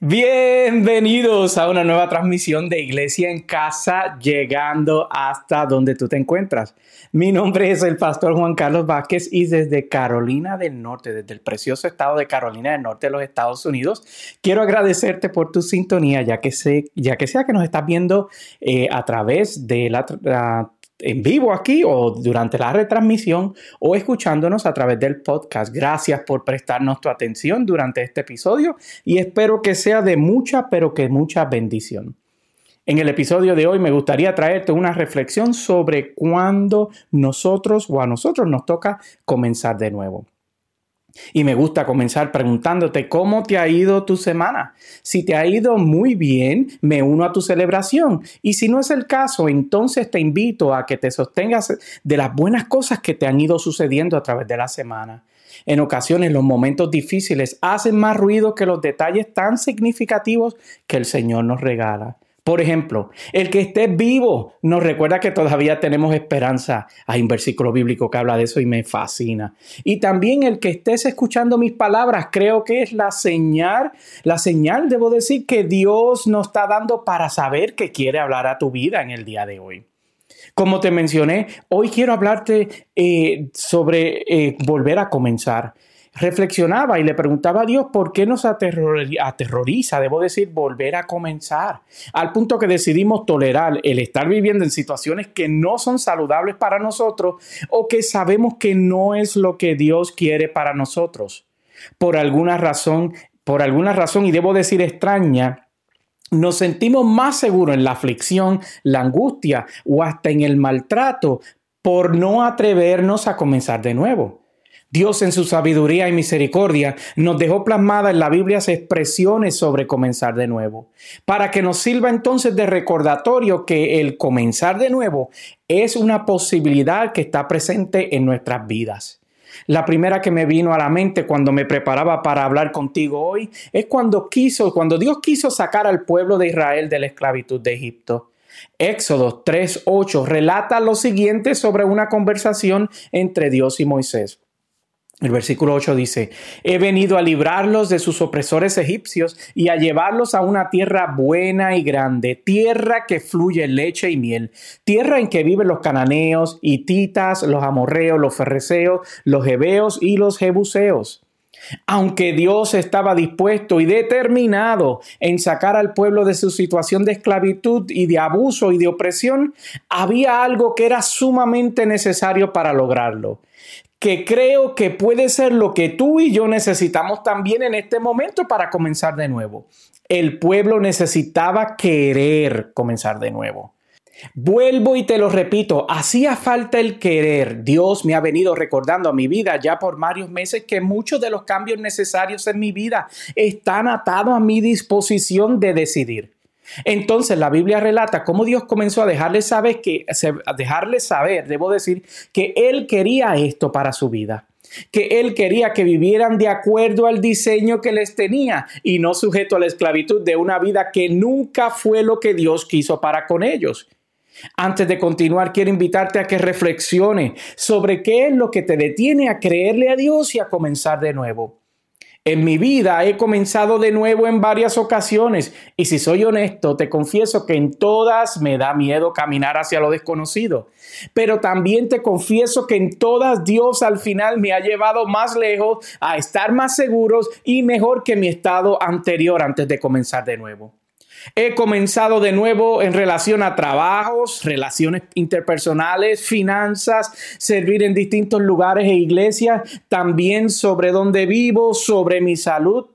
Bienvenidos a una nueva transmisión de Iglesia en Casa, llegando hasta donde tú te encuentras. Mi nombre es el pastor Juan Carlos Vázquez y desde Carolina del Norte, desde el precioso estado de Carolina del Norte de los Estados Unidos, quiero agradecerte por tu sintonía, ya que, ya que sea que nos estás viendo eh, a través de la, la en vivo aquí o durante la retransmisión o escuchándonos a través del podcast. Gracias por prestarnos tu atención durante este episodio y espero que sea de mucha, pero que mucha bendición. En el episodio de hoy me gustaría traerte una reflexión sobre cuándo nosotros o a nosotros nos toca comenzar de nuevo. Y me gusta comenzar preguntándote cómo te ha ido tu semana. Si te ha ido muy bien, me uno a tu celebración. Y si no es el caso, entonces te invito a que te sostengas de las buenas cosas que te han ido sucediendo a través de la semana. En ocasiones los momentos difíciles hacen más ruido que los detalles tan significativos que el Señor nos regala. Por ejemplo, el que esté vivo nos recuerda que todavía tenemos esperanza. Hay un versículo bíblico que habla de eso y me fascina. Y también el que estés escuchando mis palabras, creo que es la señal, la señal, debo decir, que Dios nos está dando para saber que quiere hablar a tu vida en el día de hoy. Como te mencioné, hoy quiero hablarte eh, sobre eh, volver a comenzar reflexionaba y le preguntaba a Dios por qué nos aterroriza, debo decir, volver a comenzar, al punto que decidimos tolerar el estar viviendo en situaciones que no son saludables para nosotros o que sabemos que no es lo que Dios quiere para nosotros. Por alguna razón, por alguna razón, y debo decir extraña, nos sentimos más seguros en la aflicción, la angustia o hasta en el maltrato por no atrevernos a comenzar de nuevo. Dios en su sabiduría y misericordia nos dejó plasmada en la Biblia expresiones sobre comenzar de nuevo, para que nos sirva entonces de recordatorio que el comenzar de nuevo es una posibilidad que está presente en nuestras vidas. La primera que me vino a la mente cuando me preparaba para hablar contigo hoy es cuando quiso, cuando Dios quiso sacar al pueblo de Israel de la esclavitud de Egipto. Éxodo 3:8 relata lo siguiente sobre una conversación entre Dios y Moisés. El versículo 8 dice, he venido a librarlos de sus opresores egipcios y a llevarlos a una tierra buena y grande, tierra que fluye leche y miel, tierra en que viven los cananeos, hititas, los amorreos, los ferreceos, los hebeos y los jebuseos. Aunque Dios estaba dispuesto y determinado en sacar al pueblo de su situación de esclavitud y de abuso y de opresión, había algo que era sumamente necesario para lograrlo que creo que puede ser lo que tú y yo necesitamos también en este momento para comenzar de nuevo. El pueblo necesitaba querer comenzar de nuevo. Vuelvo y te lo repito, hacía falta el querer. Dios me ha venido recordando a mi vida ya por varios meses que muchos de los cambios necesarios en mi vida están atados a mi disposición de decidir. Entonces la Biblia relata cómo Dios comenzó a dejarle saber que a dejarle saber, debo decir, que él quería esto para su vida que él quería que vivieran de acuerdo al diseño que les tenía y no sujeto a la esclavitud de una vida que nunca fue lo que Dios quiso para con ellos. Antes de continuar, quiero invitarte a que reflexione sobre qué es lo que te detiene a creerle a Dios y a comenzar de nuevo. En mi vida he comenzado de nuevo en varias ocasiones y si soy honesto, te confieso que en todas me da miedo caminar hacia lo desconocido. Pero también te confieso que en todas Dios al final me ha llevado más lejos a estar más seguros y mejor que mi estado anterior antes de comenzar de nuevo. He comenzado de nuevo en relación a trabajos, relaciones interpersonales, finanzas, servir en distintos lugares e iglesias, también sobre dónde vivo, sobre mi salud.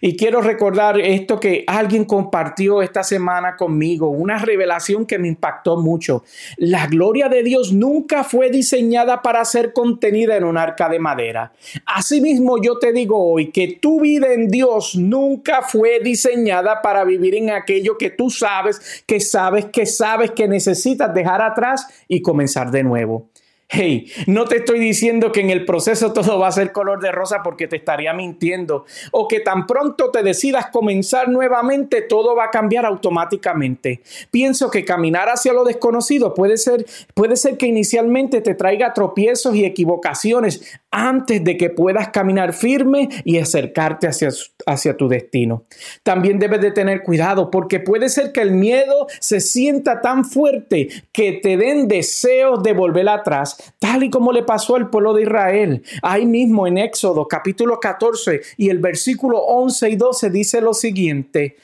Y quiero recordar esto que alguien compartió esta semana conmigo, una revelación que me impactó mucho. La gloria de Dios nunca fue diseñada para ser contenida en un arca de madera. Asimismo, yo te digo hoy que tu vida en Dios nunca fue diseñada para vivir en aquello que tú sabes, que sabes, que sabes que necesitas dejar atrás y comenzar de nuevo. Hey, no te estoy diciendo que en el proceso todo va a ser color de rosa porque te estaría mintiendo. O que tan pronto te decidas comenzar nuevamente, todo va a cambiar automáticamente. Pienso que caminar hacia lo desconocido puede ser, puede ser que inicialmente te traiga tropiezos y equivocaciones antes de que puedas caminar firme y acercarte hacia, hacia tu destino. También debes de tener cuidado porque puede ser que el miedo se sienta tan fuerte que te den deseos de volver atrás, tal y como le pasó al pueblo de Israel. Ahí mismo en Éxodo capítulo 14 y el versículo 11 y 12 dice lo siguiente.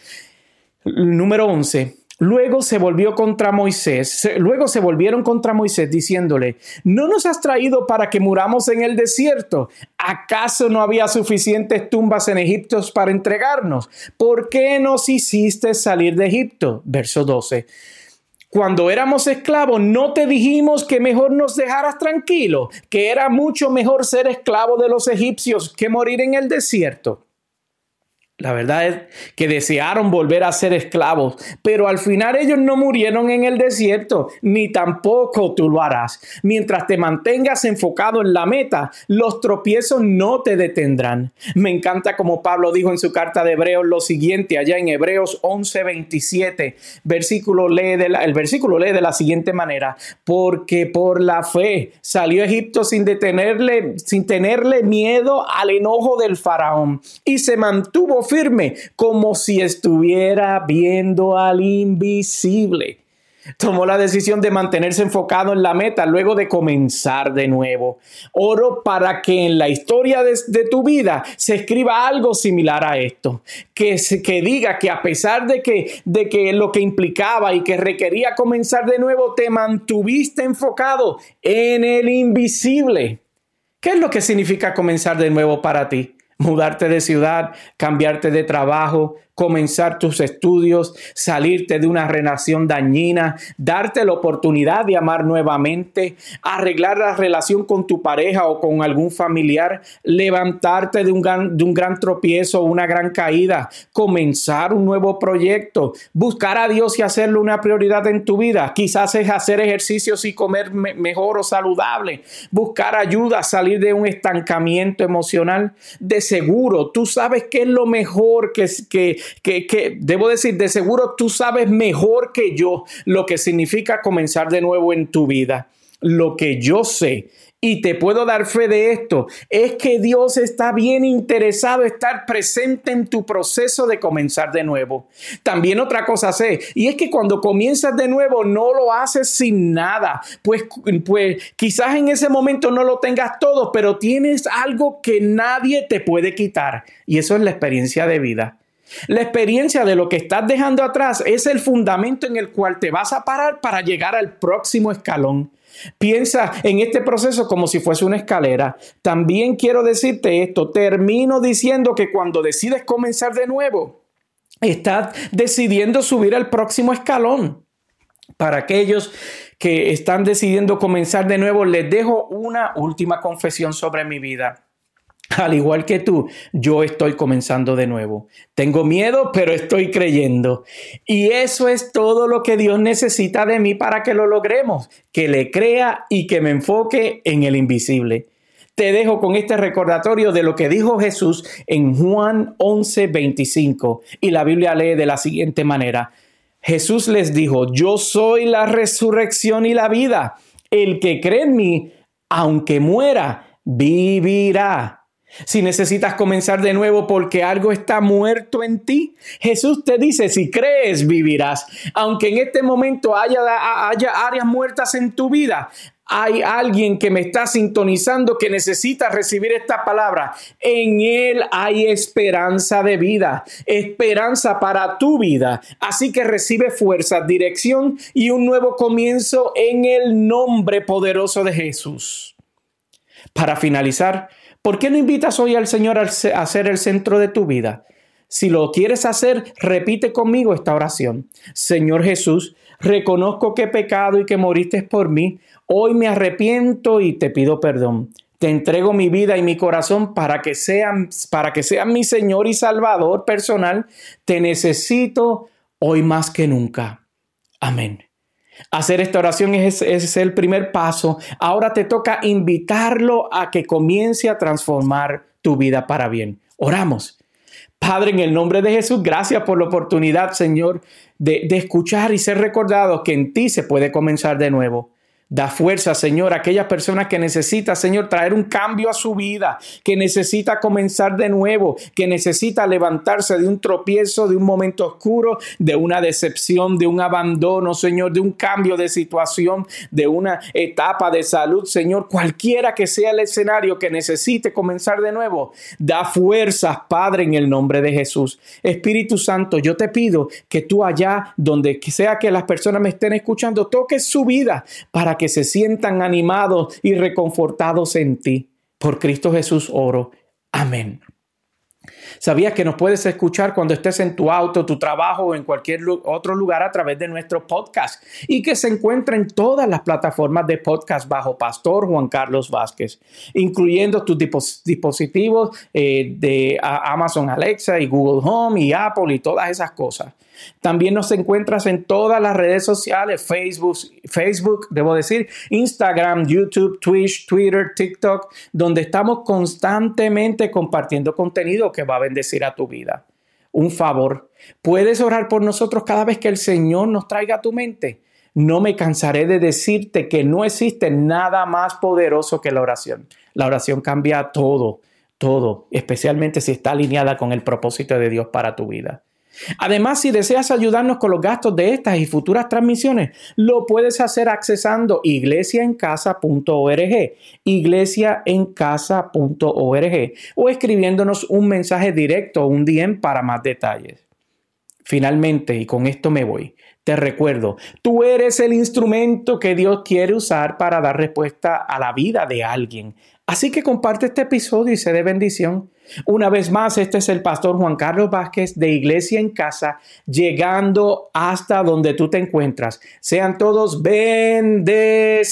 Número 11. Luego se volvió contra Moisés, luego se volvieron contra Moisés diciéndole, ¿no nos has traído para que muramos en el desierto? ¿Acaso no había suficientes tumbas en Egipto para entregarnos? ¿Por qué nos hiciste salir de Egipto? Verso 12. Cuando éramos esclavos, no te dijimos que mejor nos dejaras tranquilo, que era mucho mejor ser esclavo de los egipcios que morir en el desierto. La verdad es que desearon volver a ser esclavos, pero al final ellos no murieron en el desierto, ni tampoco tú lo harás. Mientras te mantengas enfocado en la meta, los tropiezos no te detendrán. Me encanta como Pablo dijo en su carta de Hebreos lo siguiente, allá en Hebreos 11:27, versículo lee el versículo lee de la siguiente manera, porque por la fe salió Egipto sin detenerle, sin tenerle miedo al enojo del faraón y se mantuvo firme, como si estuviera viendo al invisible. Tomó la decisión de mantenerse enfocado en la meta luego de comenzar de nuevo. Oro para que en la historia de, tu vida se escriba algo similar a esto. Que, que diga que a pesar de que, de que lo que implicaba y que requería comenzar de nuevo, te mantuviste enfocado en el invisible. ¿Qué es lo que significa comenzar de nuevo para ti? Mudarte de ciudad, cambiarte de trabajo, comenzar tus estudios, salirte de una relación dañina, darte la oportunidad de amar nuevamente, arreglar la relación con tu pareja o con algún familiar, levantarte de un gran, de un gran tropiezo o una gran caída, comenzar un nuevo proyecto, buscar a Dios y hacerlo una prioridad en tu vida. Quizás es hacer ejercicios y comer mejor o saludable, buscar ayuda, salir de un estancamiento emocional. De seguro, tú sabes qué es lo mejor que, que, que, debo decir, de seguro tú sabes mejor que yo lo que significa comenzar de nuevo en tu vida. Lo que yo sé y te puedo dar fe de esto, es que Dios está bien interesado en estar presente en tu proceso de comenzar de nuevo. También otra cosa sé, y es que cuando comienzas de nuevo no lo haces sin nada, pues, pues quizás en ese momento no lo tengas todo, pero tienes algo que nadie te puede quitar, y eso es la experiencia de vida. La experiencia de lo que estás dejando atrás es el fundamento en el cual te vas a parar para llegar al próximo escalón. Piensa en este proceso como si fuese una escalera. También quiero decirte esto, termino diciendo que cuando decides comenzar de nuevo, estás decidiendo subir al próximo escalón. Para aquellos que están decidiendo comenzar de nuevo, les dejo una última confesión sobre mi vida. Al igual que tú, yo estoy comenzando de nuevo. Tengo miedo, pero estoy creyendo. Y eso es todo lo que Dios necesita de mí para que lo logremos, que le crea y que me enfoque en el invisible. Te dejo con este recordatorio de lo que dijo Jesús en Juan 11, 25. Y la Biblia lee de la siguiente manera. Jesús les dijo, yo soy la resurrección y la vida. El que cree en mí, aunque muera, vivirá. Si necesitas comenzar de nuevo porque algo está muerto en ti, Jesús te dice, si crees, vivirás. Aunque en este momento haya, haya áreas muertas en tu vida, hay alguien que me está sintonizando que necesita recibir esta palabra. En Él hay esperanza de vida, esperanza para tu vida. Así que recibe fuerza, dirección y un nuevo comienzo en el nombre poderoso de Jesús. Para finalizar, ¿Por qué no invitas hoy al Señor a ser el centro de tu vida? Si lo quieres hacer, repite conmigo esta oración. Señor Jesús, reconozco que he pecado y que moriste por mí. Hoy me arrepiento y te pido perdón. Te entrego mi vida y mi corazón para que sean para que sean mi Señor y Salvador personal. Te necesito hoy más que nunca. Amén. Hacer esta oración es, es, el primer paso. Ahora te toca invitarlo a que comience a transformar tu vida para bien. Oramos. Padre, en el nombre de Jesús, gracias por la oportunidad, Señor, de, de escuchar y ser recordado que en ti se puede comenzar de nuevo. Da fuerza, Señor, a aquellas personas que necesita, Señor, traer un cambio a su vida, que necesita comenzar de nuevo, que necesita levantarse de un tropiezo, de un momento oscuro, de una decepción, de un abandono, Señor, de un cambio de situación, de una etapa de salud, Señor, cualquiera que sea el escenario que necesite comenzar de nuevo. Da fuerzas, Padre, en el nombre de Jesús. Espíritu Santo, yo te pido que tú allá, donde sea que las personas me estén escuchando, toques su vida para que se sientan animados y reconfortados en ti. Por Cristo Jesús oro. Amén. ¿Sabías que nos puedes escuchar cuando estés en tu auto, tu trabajo o en cualquier otro lugar a través de nuestro podcast? Y que se encuentra en todas las plataformas de podcast bajo Pastor Juan Carlos Vázquez, incluyendo tus dispositivos eh, de Amazon Alexa y Google Home y Apple y todas esas cosas. También nos encuentras en todas las redes sociales, Facebook, Facebook, debo decir, Instagram, YouTube, Twitch, Twitter, TikTok, donde estamos constantemente compartiendo contenido que va a bendecir a tu vida. Un favor, ¿puedes orar por nosotros cada vez que el Señor nos traiga a tu mente? No me cansaré de decirte que no existe nada más poderoso que la oración. La oración cambia todo, todo, especialmente si está alineada con el propósito de Dios para tu vida. Además, si deseas ayudarnos con los gastos de estas y futuras transmisiones, lo puedes hacer accesando iglesiaencasa.org, iglesiaencasa.org o escribiéndonos un mensaje directo o un DM para más detalles. Finalmente, y con esto me voy, te recuerdo, tú eres el instrumento que Dios quiere usar para dar respuesta a la vida de alguien. Así que comparte este episodio y se de bendición. Una vez más, este es el pastor Juan Carlos Vázquez de Iglesia en Casa, llegando hasta donde tú te encuentras. Sean todos bendecidos.